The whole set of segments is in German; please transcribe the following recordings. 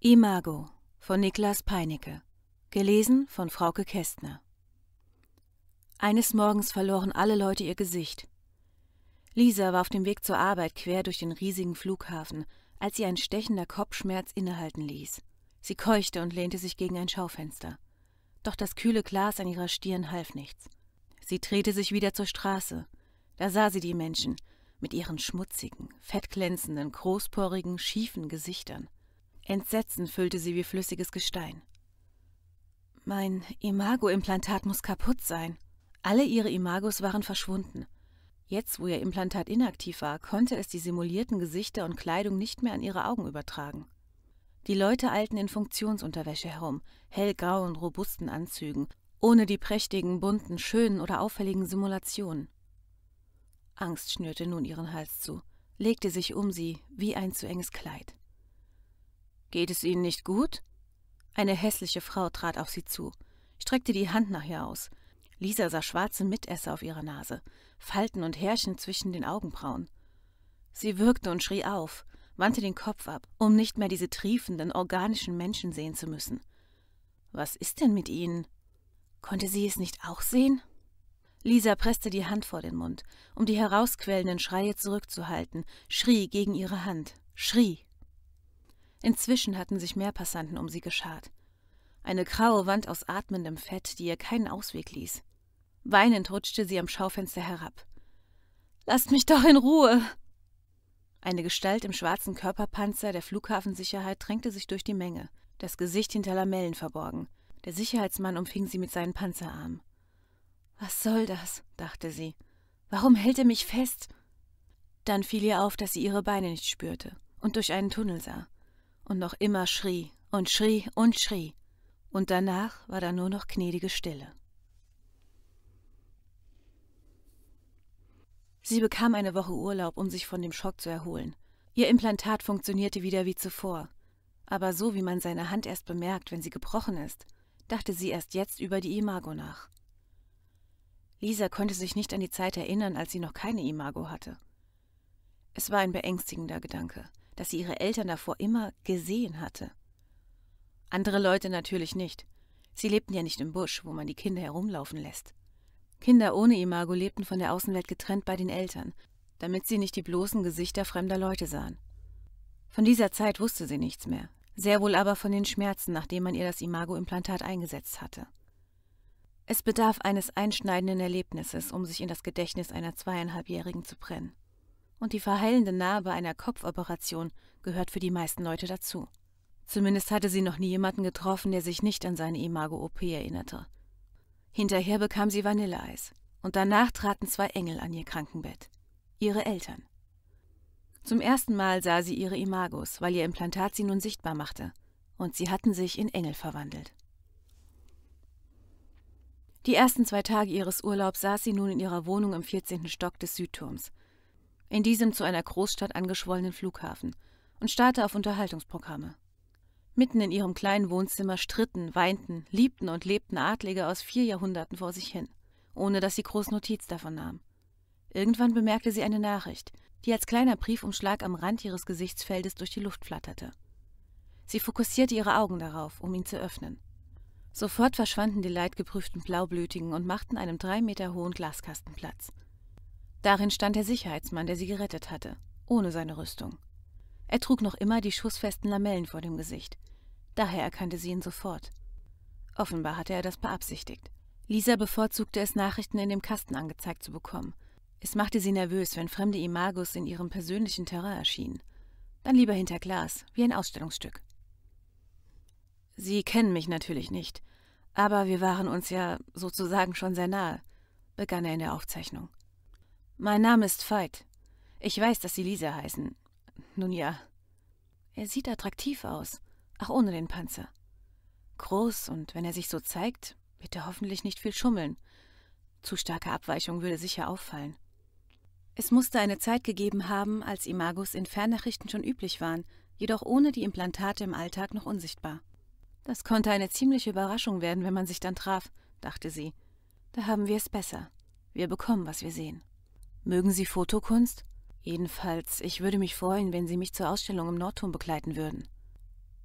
Imago von Niklas Peinicke. Gelesen von Frauke Kästner. Eines Morgens verloren alle Leute ihr Gesicht. Lisa war auf dem Weg zur Arbeit quer durch den riesigen Flughafen, als sie ein stechender Kopfschmerz innehalten ließ. Sie keuchte und lehnte sich gegen ein Schaufenster. Doch das kühle Glas an ihrer Stirn half nichts. Sie drehte sich wieder zur Straße. Da sah sie die Menschen mit ihren schmutzigen, fettglänzenden, großporigen, schiefen Gesichtern. Entsetzen füllte sie wie flüssiges Gestein. Mein Imago-Implantat muss kaputt sein. Alle ihre Imagos waren verschwunden. Jetzt, wo ihr Implantat inaktiv war, konnte es die simulierten Gesichter und Kleidung nicht mehr an ihre Augen übertragen. Die Leute eilten in Funktionsunterwäsche herum, hellgrauen, robusten Anzügen, ohne die prächtigen, bunten, schönen oder auffälligen Simulationen. Angst schnürte nun ihren Hals zu, legte sich um sie wie ein zu enges Kleid. Geht es Ihnen nicht gut? Eine hässliche Frau trat auf sie zu, streckte die Hand nach ihr aus. Lisa sah schwarze Mitesser auf ihrer Nase, Falten und Härchen zwischen den Augenbrauen. Sie würgte und schrie auf, wandte den Kopf ab, um nicht mehr diese triefenden, organischen Menschen sehen zu müssen. Was ist denn mit Ihnen? Konnte sie es nicht auch sehen? Lisa presste die Hand vor den Mund, um die herausquellenden Schreie zurückzuhalten, schrie gegen ihre Hand, schrie. Inzwischen hatten sich mehr Passanten um sie geschart. Eine graue Wand aus atmendem Fett, die ihr keinen Ausweg ließ. Weinend rutschte sie am Schaufenster herab. Lasst mich doch in Ruhe! Eine Gestalt im schwarzen Körperpanzer der Flughafensicherheit drängte sich durch die Menge, das Gesicht hinter Lamellen verborgen. Der Sicherheitsmann umfing sie mit seinen Panzerarmen. Was soll das? dachte sie. Warum hält er mich fest? Dann fiel ihr auf, dass sie ihre Beine nicht spürte und durch einen Tunnel sah und noch immer schrie und schrie und schrie, und danach war da nur noch gnädige Stille. Sie bekam eine Woche Urlaub, um sich von dem Schock zu erholen. Ihr Implantat funktionierte wieder wie zuvor, aber so wie man seine Hand erst bemerkt, wenn sie gebrochen ist, dachte sie erst jetzt über die Imago nach. Lisa konnte sich nicht an die Zeit erinnern, als sie noch keine Imago hatte. Es war ein beängstigender Gedanke dass sie ihre Eltern davor immer gesehen hatte. Andere Leute natürlich nicht. Sie lebten ja nicht im Busch, wo man die Kinder herumlaufen lässt. Kinder ohne Imago lebten von der Außenwelt getrennt bei den Eltern, damit sie nicht die bloßen Gesichter fremder Leute sahen. Von dieser Zeit wusste sie nichts mehr, sehr wohl aber von den Schmerzen, nachdem man ihr das Imago-Implantat eingesetzt hatte. Es bedarf eines einschneidenden Erlebnisses, um sich in das Gedächtnis einer zweieinhalbjährigen zu brennen und die verheilende Narbe einer Kopfoperation gehört für die meisten Leute dazu. Zumindest hatte sie noch nie jemanden getroffen, der sich nicht an seine Imago-OP erinnerte. Hinterher bekam sie Vanilleeis und danach traten zwei Engel an ihr Krankenbett. Ihre Eltern. Zum ersten Mal sah sie ihre Imagos, weil ihr Implantat sie nun sichtbar machte, und sie hatten sich in Engel verwandelt. Die ersten zwei Tage ihres Urlaubs saß sie nun in ihrer Wohnung im 14. Stock des Südturms in diesem zu einer Großstadt angeschwollenen Flughafen, und starrte auf Unterhaltungsprogramme. Mitten in ihrem kleinen Wohnzimmer stritten, weinten, liebten und lebten Adlige aus vier Jahrhunderten vor sich hin, ohne dass sie groß Notiz davon nahm. Irgendwann bemerkte sie eine Nachricht, die als kleiner Briefumschlag am Rand ihres Gesichtsfeldes durch die Luft flatterte. Sie fokussierte ihre Augen darauf, um ihn zu öffnen. Sofort verschwanden die leidgeprüften Blaublütigen und machten einem drei Meter hohen Glaskasten Platz. Darin stand der Sicherheitsmann, der sie gerettet hatte, ohne seine Rüstung. Er trug noch immer die schussfesten Lamellen vor dem Gesicht. Daher erkannte sie ihn sofort. Offenbar hatte er das beabsichtigt. Lisa bevorzugte es, Nachrichten in dem Kasten angezeigt zu bekommen. Es machte sie nervös, wenn fremde Imagos in ihrem persönlichen Terrain erschienen. Dann lieber hinter Glas, wie ein Ausstellungsstück. Sie kennen mich natürlich nicht, aber wir waren uns ja sozusagen schon sehr nahe, begann er in der Aufzeichnung. Mein Name ist Veit. Ich weiß, dass Sie Lisa heißen. Nun ja. Er sieht attraktiv aus, auch ohne den Panzer. Groß, und wenn er sich so zeigt, wird er hoffentlich nicht viel schummeln. Zu starke Abweichung würde sicher auffallen. Es musste eine Zeit gegeben haben, als Imagos in Fernnachrichten schon üblich waren, jedoch ohne die Implantate im Alltag noch unsichtbar. Das konnte eine ziemliche Überraschung werden, wenn man sich dann traf, dachte sie. Da haben wir es besser. Wir bekommen, was wir sehen. Mögen Sie Fotokunst? Jedenfalls, ich würde mich freuen, wenn Sie mich zur Ausstellung im Nordturm begleiten würden.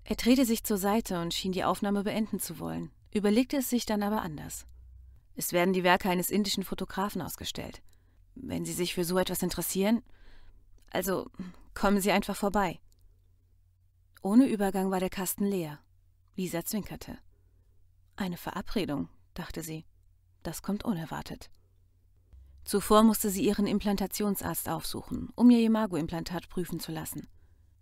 Er drehte sich zur Seite und schien die Aufnahme beenden zu wollen, überlegte es sich dann aber anders. Es werden die Werke eines indischen Fotografen ausgestellt. Wenn Sie sich für so etwas interessieren, also kommen Sie einfach vorbei. Ohne Übergang war der Kasten leer. Lisa zwinkerte. Eine Verabredung, dachte sie. Das kommt unerwartet. Zuvor musste sie ihren Implantationsarzt aufsuchen, um ihr Imago-Implantat prüfen zu lassen.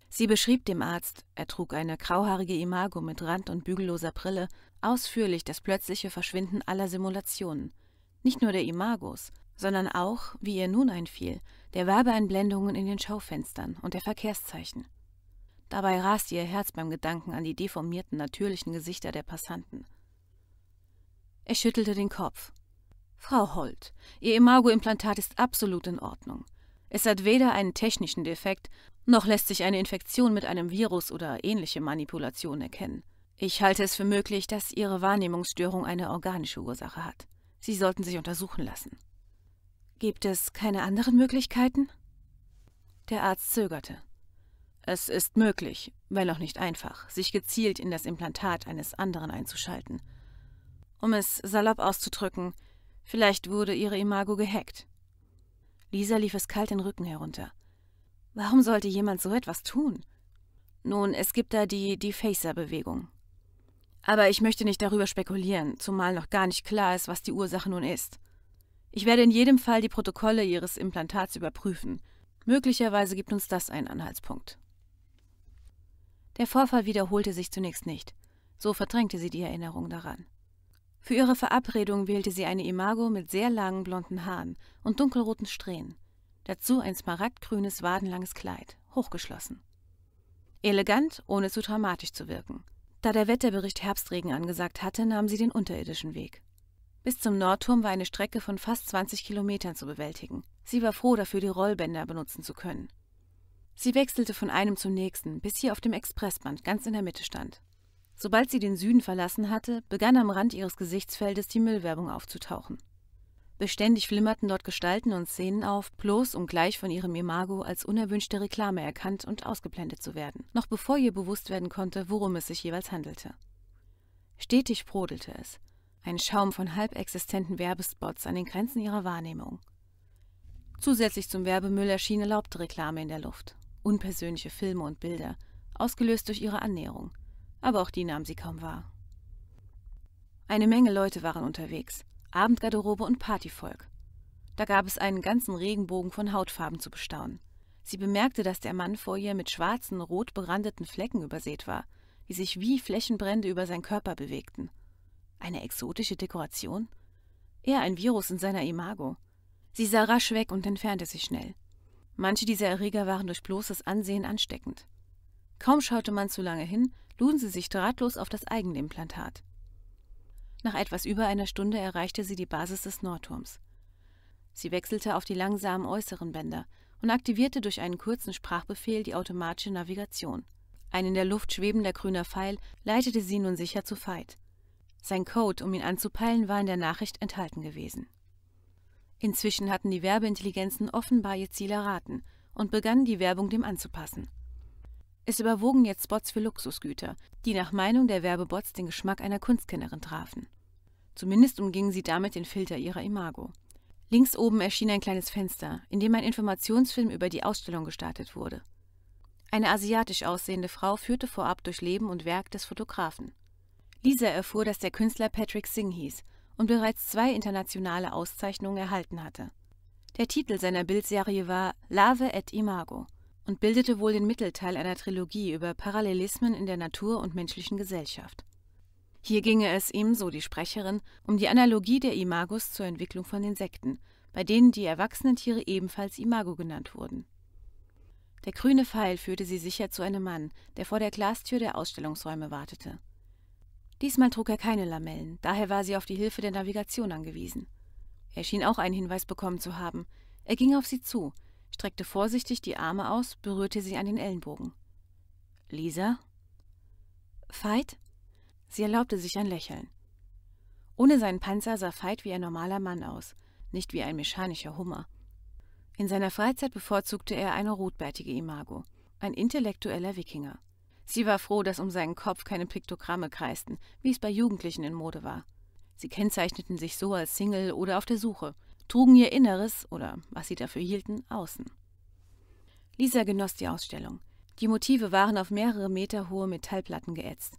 Sie beschrieb dem Arzt, er trug eine grauhaarige Imago mit rand- und bügelloser Brille, ausführlich das plötzliche Verschwinden aller Simulationen. Nicht nur der Imagos, sondern auch, wie ihr nun einfiel, der Werbeeinblendungen in den Schaufenstern und der Verkehrszeichen. Dabei raste ihr Herz beim Gedanken an die deformierten, natürlichen Gesichter der Passanten. Er schüttelte den Kopf. Frau Holt, Ihr Imago-Implantat ist absolut in Ordnung. Es hat weder einen technischen Defekt, noch lässt sich eine Infektion mit einem Virus oder ähnliche Manipulation erkennen. Ich halte es für möglich, dass Ihre Wahrnehmungsstörung eine organische Ursache hat. Sie sollten sich untersuchen lassen. Gibt es keine anderen Möglichkeiten? Der Arzt zögerte. Es ist möglich, wenn auch nicht einfach, sich gezielt in das Implantat eines anderen einzuschalten. Um es salopp auszudrücken, vielleicht wurde ihre Imago gehackt. Lisa lief es kalt den Rücken herunter. Warum sollte jemand so etwas tun? Nun, es gibt da die Defacer-Bewegung. Aber ich möchte nicht darüber spekulieren, zumal noch gar nicht klar ist, was die Ursache nun ist. Ich werde in jedem Fall die Protokolle Ihres Implantats überprüfen. Möglicherweise gibt uns das einen Anhaltspunkt. Der Vorfall wiederholte sich zunächst nicht. So verdrängte sie die Erinnerung daran. Für ihre Verabredung wählte sie eine Imago mit sehr langen blonden Haaren und dunkelroten Strähnen. Dazu ein smaragdgrünes, wadenlanges Kleid, hochgeschlossen. Elegant, ohne zu dramatisch zu wirken. Da der Wetterbericht Herbstregen angesagt hatte, nahm sie den unterirdischen Weg. Bis zum Nordturm war eine Strecke von fast 20 Kilometern zu bewältigen. Sie war froh dafür, die Rollbänder benutzen zu können. Sie wechselte von einem zum nächsten, bis sie auf dem Expressband ganz in der Mitte stand. Sobald sie den Süden verlassen hatte, begann am Rand ihres Gesichtsfeldes die Müllwerbung aufzutauchen. Beständig flimmerten dort Gestalten und Szenen auf, bloß um gleich von ihrem Imago als unerwünschte Reklame erkannt und ausgeblendet zu werden, noch bevor ihr bewusst werden konnte, worum es sich jeweils handelte. Stetig brodelte es, ein Schaum von halbexistenten Werbespots an den Grenzen ihrer Wahrnehmung. Zusätzlich zum Werbemüll erschien erlaubte Reklame in der Luft, unpersönliche Filme und Bilder, ausgelöst durch ihre Annäherung, aber auch die nahm sie kaum wahr. Eine Menge Leute waren unterwegs, Abendgarderobe und Partyvolk. Da gab es einen ganzen Regenbogen von Hautfarben zu bestaunen. Sie bemerkte, dass der Mann vor ihr mit schwarzen, rot berandeten Flecken übersät war, die sich wie Flächenbrände über seinen Körper bewegten. Eine exotische Dekoration? Er ein Virus in seiner Imago. Sie sah rasch weg und entfernte sich schnell. Manche dieser Erreger waren durch bloßes Ansehen ansteckend. Kaum schaute man zu lange hin, luden sie sich drahtlos auf das eigene Implantat. Nach etwas über einer Stunde erreichte sie die Basis des Nordturms. Sie wechselte auf die langsamen äußeren Bänder und aktivierte durch einen kurzen Sprachbefehl die automatische Navigation. Ein in der Luft schwebender grüner Pfeil leitete sie nun sicher zu Veit. Sein Code, um ihn anzupeilen, war in der Nachricht enthalten gewesen. Inzwischen hatten die Werbeintelligenzen offenbar ihr Ziel erraten und begannen die Werbung dem anzupassen. Es überwogen jetzt Spots für Luxusgüter, die nach Meinung der Werbebots den Geschmack einer Kunstkennerin trafen. Zumindest umgingen sie damit den Filter ihrer Imago. Links oben erschien ein kleines Fenster, in dem ein Informationsfilm über die Ausstellung gestartet wurde. Eine asiatisch aussehende Frau führte vorab durch Leben und Werk des Fotografen. Lisa erfuhr, dass der Künstler Patrick Singh hieß und bereits zwei internationale Auszeichnungen erhalten hatte. Der Titel seiner Bildserie war Lave et Imago und bildete wohl den Mittelteil einer Trilogie über Parallelismen in der Natur und menschlichen Gesellschaft. Hier ginge es ihm, so die Sprecherin, um die Analogie der Imagos zur Entwicklung von Insekten, bei denen die erwachsenen Tiere ebenfalls Imago genannt wurden. Der grüne Pfeil führte sie sicher zu einem Mann, der vor der Glastür der Ausstellungsräume wartete. Diesmal trug er keine Lamellen, daher war sie auf die Hilfe der Navigation angewiesen. Er schien auch einen Hinweis bekommen zu haben. Er ging auf sie zu, streckte vorsichtig die Arme aus, berührte sie an den Ellenbogen. Lisa? Veit? Sie erlaubte sich ein Lächeln. Ohne seinen Panzer sah Veit wie ein normaler Mann aus, nicht wie ein mechanischer Hummer. In seiner Freizeit bevorzugte er eine rotbärtige Imago, ein intellektueller Wikinger. Sie war froh, dass um seinen Kopf keine Piktogramme kreisten, wie es bei Jugendlichen in Mode war. Sie kennzeichneten sich so als Single oder auf der Suche, trugen ihr Inneres oder was sie dafür hielten, außen. Lisa genoss die Ausstellung. Die Motive waren auf mehrere Meter hohe Metallplatten geätzt.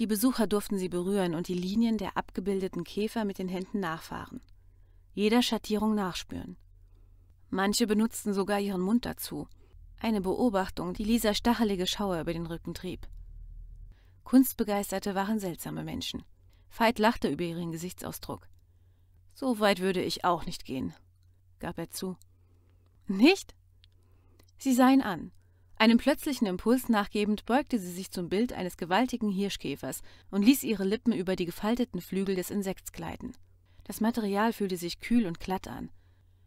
Die Besucher durften sie berühren und die Linien der abgebildeten Käfer mit den Händen nachfahren. Jeder Schattierung nachspüren. Manche benutzten sogar ihren Mund dazu, eine Beobachtung, die Lisa stachelige Schauer über den Rücken trieb. Kunstbegeisterte waren seltsame Menschen. Veit lachte über ihren Gesichtsausdruck. So weit würde ich auch nicht gehen, gab er zu. Nicht? Sie sah ihn an. Einem plötzlichen Impuls nachgebend beugte sie sich zum Bild eines gewaltigen Hirschkäfers und ließ ihre Lippen über die gefalteten Flügel des Insekts gleiten. Das Material fühlte sich kühl und glatt an,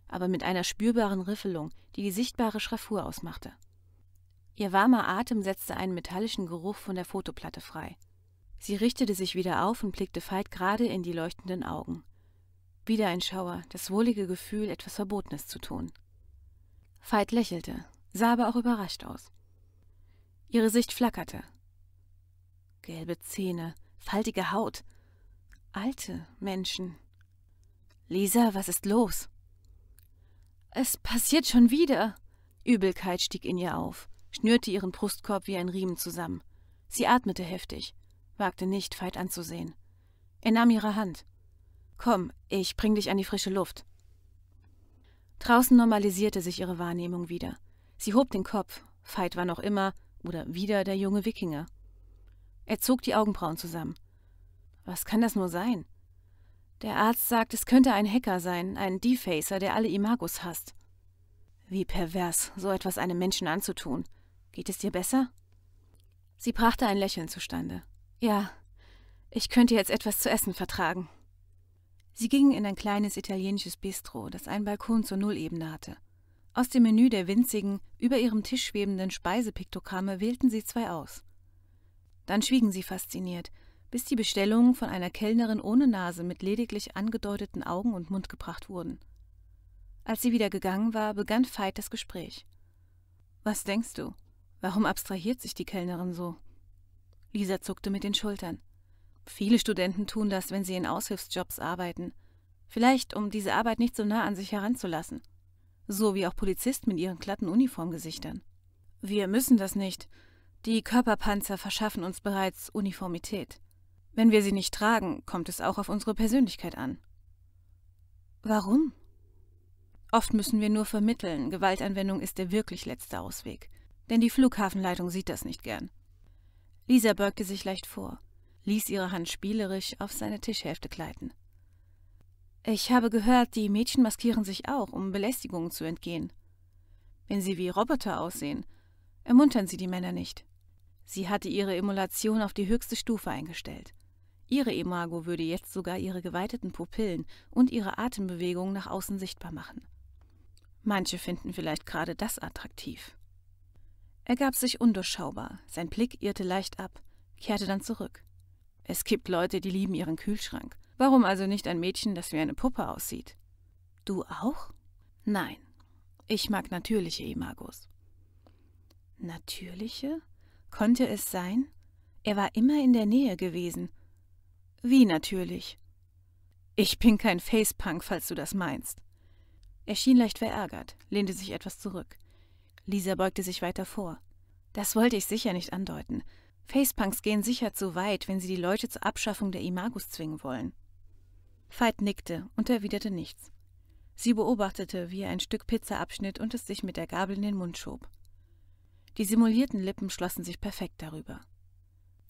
aber mit einer spürbaren Riffelung, die die sichtbare Schraffur ausmachte. Ihr warmer Atem setzte einen metallischen Geruch von der Fotoplatte frei. Sie richtete sich wieder auf und blickte Veit gerade in die leuchtenden Augen. Wieder ein Schauer, das wohlige Gefühl, etwas Verbotenes zu tun. Veit lächelte, sah aber auch überrascht aus. Ihre Sicht flackerte. Gelbe Zähne, faltige Haut. Alte Menschen. Lisa, was ist los? Es passiert schon wieder. Übelkeit stieg in ihr auf, schnürte ihren Brustkorb wie ein Riemen zusammen. Sie atmete heftig, wagte nicht, Veit anzusehen. Er nahm ihre Hand. Komm, ich bring dich an die frische Luft. Draußen normalisierte sich ihre Wahrnehmung wieder. Sie hob den Kopf. Veit war noch immer oder wieder der junge Wikinger. Er zog die Augenbrauen zusammen. Was kann das nur sein? Der Arzt sagt, es könnte ein Hacker sein, ein Defacer, der alle Imagos hasst. Wie pervers, so etwas einem Menschen anzutun. Geht es dir besser? Sie brachte ein Lächeln zustande. Ja, ich könnte jetzt etwas zu essen vertragen. Sie gingen in ein kleines italienisches Bistro, das einen Balkon zur Nullebene hatte. Aus dem Menü der winzigen, über ihrem Tisch schwebenden Speisepiktogramme wählten sie zwei aus. Dann schwiegen sie fasziniert, bis die Bestellungen von einer Kellnerin ohne Nase mit lediglich angedeuteten Augen und Mund gebracht wurden. Als sie wieder gegangen war, begann Veit das Gespräch. Was denkst du? Warum abstrahiert sich die Kellnerin so? Lisa zuckte mit den Schultern. Viele Studenten tun das, wenn sie in Aushilfsjobs arbeiten. Vielleicht, um diese Arbeit nicht so nah an sich heranzulassen. So wie auch Polizisten mit ihren glatten Uniformgesichtern. Wir müssen das nicht. Die Körperpanzer verschaffen uns bereits Uniformität. Wenn wir sie nicht tragen, kommt es auch auf unsere Persönlichkeit an. Warum? Oft müssen wir nur vermitteln, Gewaltanwendung ist der wirklich letzte Ausweg. Denn die Flughafenleitung sieht das nicht gern. Lisa beugte sich leicht vor, ließ ihre Hand spielerisch auf seine Tischhälfte gleiten. Ich habe gehört, die Mädchen maskieren sich auch, um Belästigungen zu entgehen. Wenn sie wie Roboter aussehen, ermuntern sie die Männer nicht. Sie hatte ihre Emulation auf die höchste Stufe eingestellt. Ihre Imago würde jetzt sogar ihre geweiteten Pupillen und ihre Atembewegungen nach außen sichtbar machen. Manche finden vielleicht gerade das attraktiv. Er gab sich undurchschaubar, sein Blick irrte leicht ab, kehrte dann zurück. Es gibt Leute, die lieben ihren Kühlschrank. Warum also nicht ein Mädchen, das wie eine Puppe aussieht? Du auch? Nein. Ich mag natürliche Imagos. Natürliche? Konnte es sein? Er war immer in der Nähe gewesen wie natürlich? Ich bin kein Facepunk, falls du das meinst. Er schien leicht verärgert, lehnte sich etwas zurück. Lisa beugte sich weiter vor. Das wollte ich sicher nicht andeuten. Facepunks gehen sicher zu weit, wenn sie die Leute zur Abschaffung der Imagus zwingen wollen. Veit nickte und erwiderte nichts. Sie beobachtete, wie er ein Stück Pizza abschnitt und es sich mit der Gabel in den Mund schob. Die simulierten Lippen schlossen sich perfekt darüber.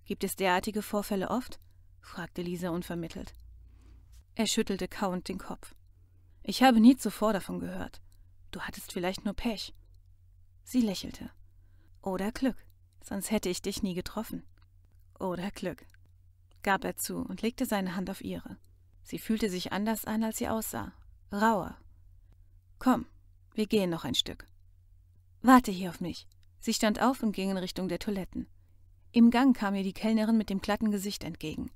Gibt es derartige Vorfälle oft? fragte Lisa unvermittelt. Er schüttelte kauend den Kopf. Ich habe nie zuvor davon gehört. Du hattest vielleicht nur Pech. Sie lächelte. Oder Glück, sonst hätte ich dich nie getroffen. Oder Glück, gab er zu und legte seine Hand auf ihre. Sie fühlte sich anders an, als sie aussah. Rauer. Komm, wir gehen noch ein Stück. Warte hier auf mich. Sie stand auf und ging in Richtung der Toiletten. Im Gang kam ihr die Kellnerin mit dem glatten Gesicht entgegen.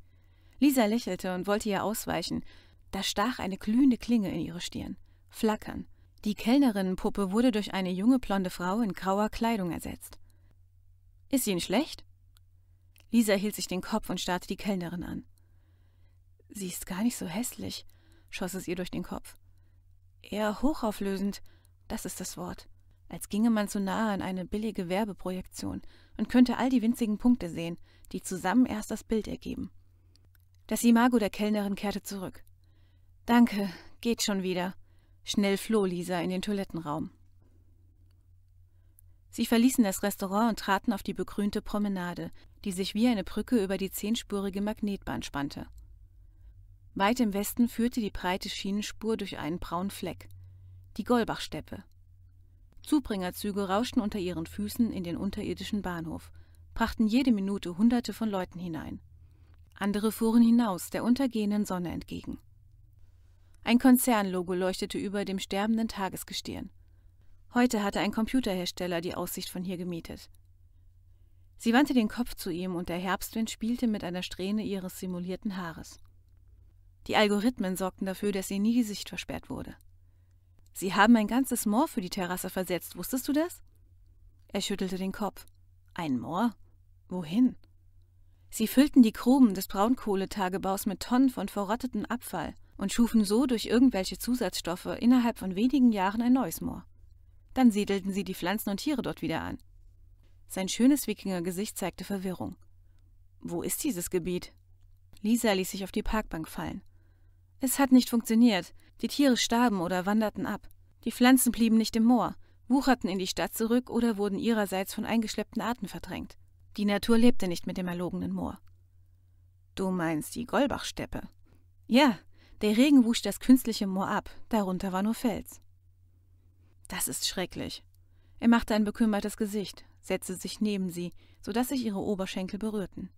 Lisa lächelte und wollte ihr ausweichen. Da stach eine glühende Klinge in ihre Stirn. Flackern. Die Kellnerinnenpuppe wurde durch eine junge blonde Frau in grauer Kleidung ersetzt. Ist Ihnen schlecht? Lisa hielt sich den Kopf und starrte die Kellnerin an. Sie ist gar nicht so hässlich, schoss es ihr durch den Kopf. Eher hochauflösend, das ist das Wort. Als ginge man zu nahe an eine billige Werbeprojektion und könnte all die winzigen Punkte sehen, die zusammen erst das Bild ergeben. Das Imago der Kellnerin kehrte zurück. Danke, geht schon wieder. Schnell floh Lisa in den Toilettenraum. Sie verließen das Restaurant und traten auf die begrünte Promenade, die sich wie eine Brücke über die zehnspurige Magnetbahn spannte. Weit im Westen führte die breite Schienenspur durch einen braunen Fleck, die Golbachsteppe. Zubringerzüge rauschten unter ihren Füßen in den unterirdischen Bahnhof, brachten jede Minute Hunderte von Leuten hinein. Andere fuhren hinaus der untergehenden Sonne entgegen. Ein Konzernlogo leuchtete über dem sterbenden Tagesgestirn. Heute hatte ein Computerhersteller die Aussicht von hier gemietet. Sie wandte den Kopf zu ihm und der Herbstwind spielte mit einer Strähne ihres simulierten Haares. Die Algorithmen sorgten dafür, dass ihr nie die Sicht versperrt wurde. Sie haben ein ganzes Moor für die Terrasse versetzt, wusstest du das? Er schüttelte den Kopf. Ein Moor? Wohin? Sie füllten die Gruben des Braunkohletagebaus mit Tonnen von verrottetem Abfall und schufen so durch irgendwelche Zusatzstoffe innerhalb von wenigen Jahren ein neues Moor. Dann siedelten sie die Pflanzen und Tiere dort wieder an. Sein schönes Wikingergesicht zeigte Verwirrung. Wo ist dieses Gebiet? Lisa ließ sich auf die Parkbank fallen. Es hat nicht funktioniert. Die Tiere starben oder wanderten ab. Die Pflanzen blieben nicht im Moor, wucherten in die Stadt zurück oder wurden ihrerseits von eingeschleppten Arten verdrängt. Die Natur lebte nicht mit dem erlogenen Moor. Du meinst die Golbachsteppe? Ja, der Regen wusch das künstliche Moor ab, darunter war nur Fels. Das ist schrecklich. Er machte ein bekümmertes Gesicht, setzte sich neben sie, so dass sich ihre Oberschenkel berührten.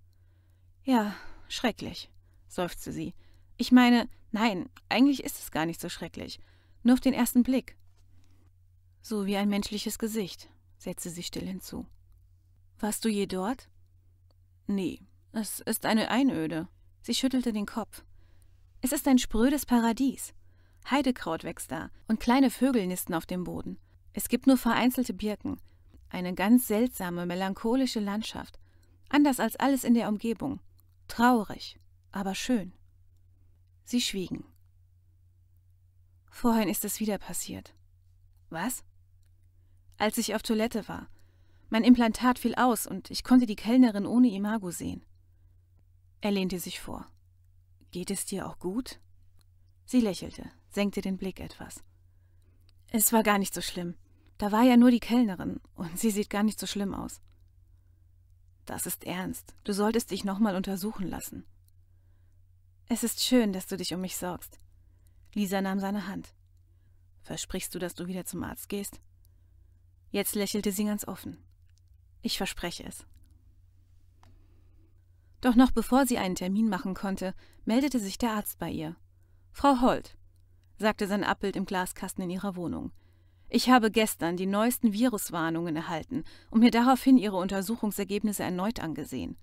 Ja, schrecklich, seufzte sie. Ich meine, Nein, eigentlich ist es gar nicht so schrecklich. Nur auf den ersten Blick. So wie ein menschliches Gesicht, setzte sie still hinzu. Warst du je dort? Nee, es ist eine Einöde. Sie schüttelte den Kopf. Es ist ein sprödes Paradies. Heidekraut wächst da und kleine Vögel nisten auf dem Boden. Es gibt nur vereinzelte Birken. Eine ganz seltsame, melancholische Landschaft. Anders als alles in der Umgebung. Traurig, aber schön. Sie schwiegen. Vorhin ist es wieder passiert. Was? Als ich auf Toilette war. Mein Implantat fiel aus und ich konnte die Kellnerin ohne Imago sehen. Er lehnte sich vor. Geht es dir auch gut? Sie lächelte, senkte den Blick etwas. Es war gar nicht so schlimm. Da war ja nur die Kellnerin und sie sieht gar nicht so schlimm aus. Das ist ernst. Du solltest dich nochmal untersuchen lassen. Es ist schön, dass du dich um mich sorgst. Lisa nahm seine Hand. Versprichst du, dass du wieder zum Arzt gehst? Jetzt lächelte sie ganz offen. Ich verspreche es. Doch noch bevor sie einen Termin machen konnte, meldete sich der Arzt bei ihr. Frau Holt, sagte sein Abbild im Glaskasten in ihrer Wohnung. Ich habe gestern die neuesten Viruswarnungen erhalten und mir daraufhin Ihre Untersuchungsergebnisse erneut angesehen.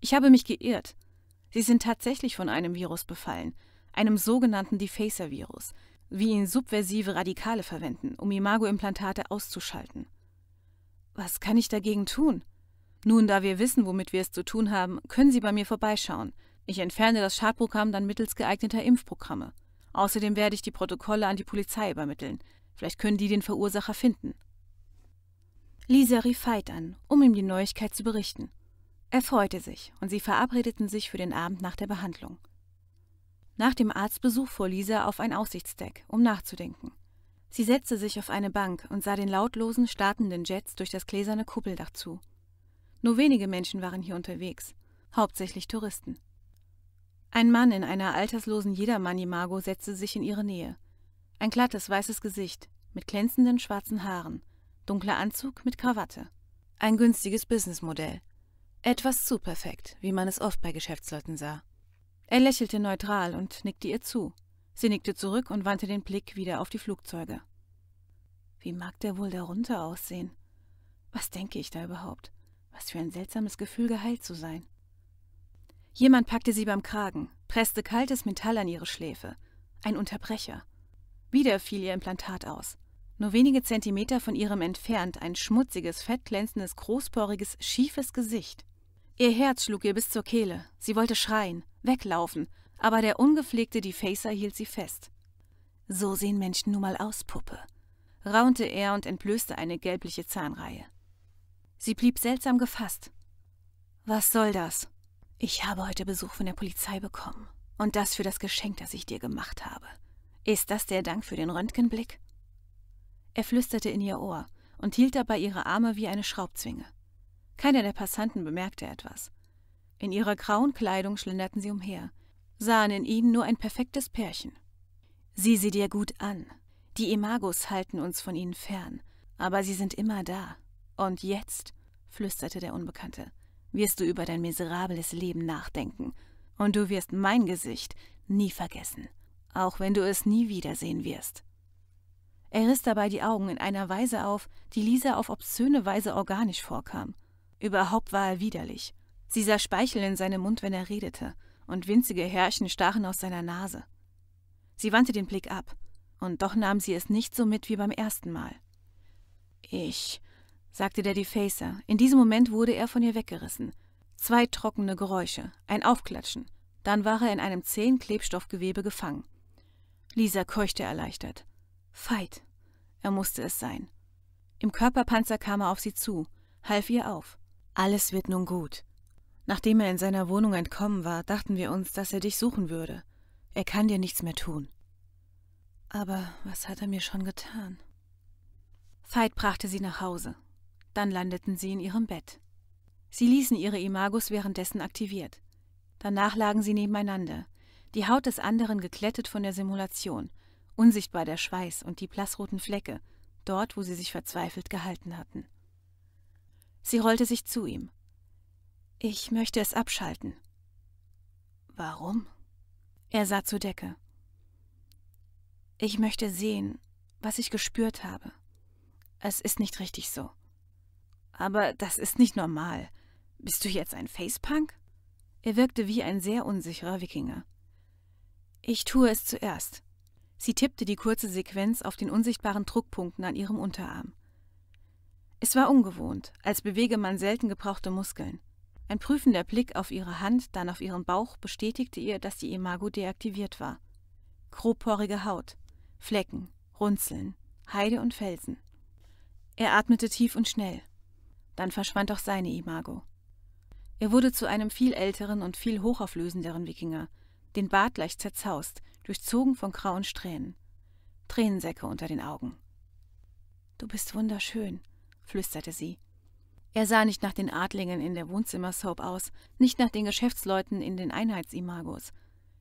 Ich habe mich geirrt. Sie sind tatsächlich von einem Virus befallen, einem sogenannten Defacer-Virus, wie ihn subversive Radikale verwenden, um Imago-Implantate auszuschalten. Was kann ich dagegen tun? Nun, da wir wissen, womit wir es zu tun haben, können Sie bei mir vorbeischauen. Ich entferne das Schadprogramm dann mittels geeigneter Impfprogramme. Außerdem werde ich die Protokolle an die Polizei übermitteln. Vielleicht können die den Verursacher finden. Lisa rief Veit an, um ihm die Neuigkeit zu berichten. Er freute sich, und sie verabredeten sich für den Abend nach der Behandlung. Nach dem Arztbesuch fuhr Lisa auf ein Aussichtsdeck, um nachzudenken. Sie setzte sich auf eine Bank und sah den lautlosen, startenden Jets durch das gläserne Kuppeldach zu. Nur wenige Menschen waren hier unterwegs, hauptsächlich Touristen. Ein Mann in einer alterslosen Jedermann-Imago setzte sich in ihre Nähe. Ein glattes, weißes Gesicht, mit glänzenden schwarzen Haaren, dunkler Anzug mit Krawatte. Ein günstiges Businessmodell, etwas zu perfekt, wie man es oft bei Geschäftsleuten sah. Er lächelte neutral und nickte ihr zu. Sie nickte zurück und wandte den Blick wieder auf die Flugzeuge. Wie mag der wohl darunter aussehen? Was denke ich da überhaupt? Was für ein seltsames Gefühl, geheilt zu sein. Jemand packte sie beim Kragen, presste kaltes Metall an ihre Schläfe. Ein Unterbrecher. Wieder fiel ihr Implantat aus. Nur wenige Zentimeter von ihrem entfernt ein schmutziges, fettglänzendes, großporiges, schiefes Gesicht. Ihr Herz schlug ihr bis zur Kehle. Sie wollte schreien, weglaufen, aber der ungepflegte Defacer hielt sie fest. So sehen Menschen nun mal aus, Puppe, raunte er und entblößte eine gelbliche Zahnreihe. Sie blieb seltsam gefasst. Was soll das? Ich habe heute Besuch von der Polizei bekommen. Und das für das Geschenk, das ich dir gemacht habe. Ist das der Dank für den Röntgenblick? Er flüsterte in ihr Ohr und hielt dabei ihre Arme wie eine Schraubzwinge. Keiner der Passanten bemerkte etwas. In ihrer grauen Kleidung schlenderten sie umher, sahen in ihnen nur ein perfektes Pärchen. Sieh sie dir gut an. Die Imagos halten uns von ihnen fern, aber sie sind immer da. Und jetzt, flüsterte der Unbekannte, wirst du über dein miserables Leben nachdenken, und du wirst mein Gesicht nie vergessen, auch wenn du es nie wiedersehen wirst. Er riss dabei die Augen in einer Weise auf, die Lisa auf obszöne Weise organisch vorkam. Überhaupt war er widerlich. Sie sah Speichel in seinem Mund, wenn er redete, und winzige Härchen stachen aus seiner Nase. Sie wandte den Blick ab, und doch nahm sie es nicht so mit wie beim ersten Mal. Ich, sagte der Defacer. In diesem Moment wurde er von ihr weggerissen. Zwei trockene Geräusche, ein Aufklatschen. Dann war er in einem zähen Klebstoffgewebe gefangen. Lisa keuchte erleichtert. Veit. Er musste es sein. Im Körperpanzer kam er auf sie zu, half ihr auf. Alles wird nun gut. Nachdem er in seiner Wohnung entkommen war, dachten wir uns, dass er dich suchen würde. Er kann dir nichts mehr tun. Aber was hat er mir schon getan? Veit brachte sie nach Hause. Dann landeten sie in ihrem Bett. Sie ließen ihre Imagos währenddessen aktiviert. Danach lagen sie nebeneinander, die Haut des anderen geklettet von der Simulation, unsichtbar der Schweiß und die blassroten Flecke, dort, wo sie sich verzweifelt gehalten hatten. Sie rollte sich zu ihm. Ich möchte es abschalten. Warum? Er sah zur Decke. Ich möchte sehen, was ich gespürt habe. Es ist nicht richtig so. Aber das ist nicht normal. Bist du jetzt ein Facepunk? Er wirkte wie ein sehr unsicherer Wikinger. Ich tue es zuerst. Sie tippte die kurze Sequenz auf den unsichtbaren Druckpunkten an ihrem Unterarm. Es war ungewohnt, als bewege man selten gebrauchte Muskeln. Ein prüfender Blick auf ihre Hand, dann auf ihren Bauch bestätigte ihr, dass die Imago deaktiviert war. Grobporige Haut, Flecken, Runzeln, Heide und Felsen. Er atmete tief und schnell. Dann verschwand auch seine Imago. Er wurde zu einem viel älteren und viel hochauflösenderen Wikinger, den Bart leicht zerzaust, durchzogen von grauen Strähnen, Tränensäcke unter den Augen. Du bist wunderschön, flüsterte sie. Er sah nicht nach den Adlingen in der Wohnzimmersoap aus, nicht nach den Geschäftsleuten in den Einheitsimagos,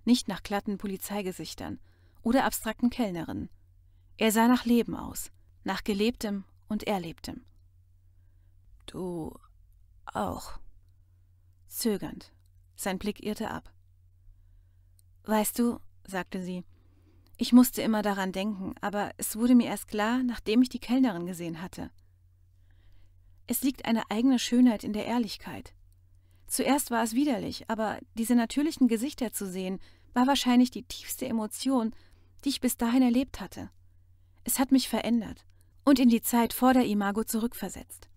nicht nach glatten Polizeigesichtern oder abstrakten Kellnerinnen. Er sah nach Leben aus, nach gelebtem und erlebtem. Du auch. Zögernd. Sein Blick irrte ab. Weißt du, sagte sie, ich musste immer daran denken, aber es wurde mir erst klar, nachdem ich die Kellnerin gesehen hatte. Es liegt eine eigene Schönheit in der Ehrlichkeit. Zuerst war es widerlich, aber diese natürlichen Gesichter zu sehen, war wahrscheinlich die tiefste Emotion, die ich bis dahin erlebt hatte. Es hat mich verändert und in die Zeit vor der Imago zurückversetzt.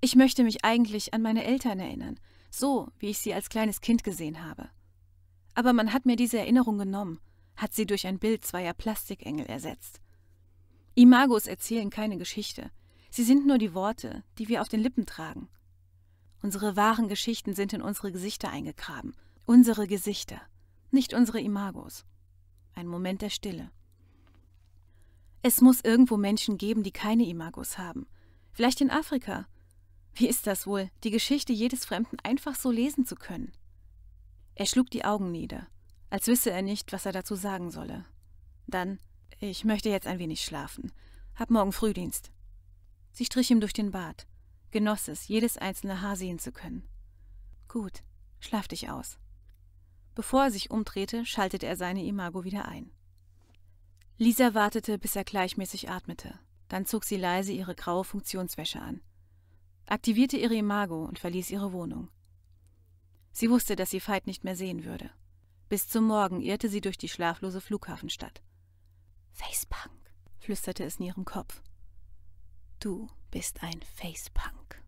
Ich möchte mich eigentlich an meine Eltern erinnern, so wie ich sie als kleines Kind gesehen habe. Aber man hat mir diese Erinnerung genommen, hat sie durch ein Bild zweier Plastikengel ersetzt. Imagos erzählen keine Geschichte, sie sind nur die Worte, die wir auf den Lippen tragen. Unsere wahren Geschichten sind in unsere Gesichter eingegraben, unsere Gesichter, nicht unsere Imagos. Ein Moment der Stille. Es muss irgendwo Menschen geben, die keine Imagos haben. Vielleicht in Afrika, wie ist das wohl, die Geschichte jedes Fremden einfach so lesen zu können? Er schlug die Augen nieder, als wisse er nicht, was er dazu sagen solle. Dann, ich möchte jetzt ein wenig schlafen. Hab morgen Frühdienst. Sie strich ihm durch den Bart, genoss es, jedes einzelne Haar sehen zu können. Gut, schlaf dich aus. Bevor er sich umdrehte, schaltete er seine Imago wieder ein. Lisa wartete, bis er gleichmäßig atmete. Dann zog sie leise ihre graue Funktionswäsche an aktivierte ihre Imago und verließ ihre Wohnung. Sie wusste, dass sie Veit nicht mehr sehen würde. Bis zum Morgen irrte sie durch die schlaflose Flughafenstadt. Facepunk, flüsterte es in ihrem Kopf. Du bist ein Facepunk.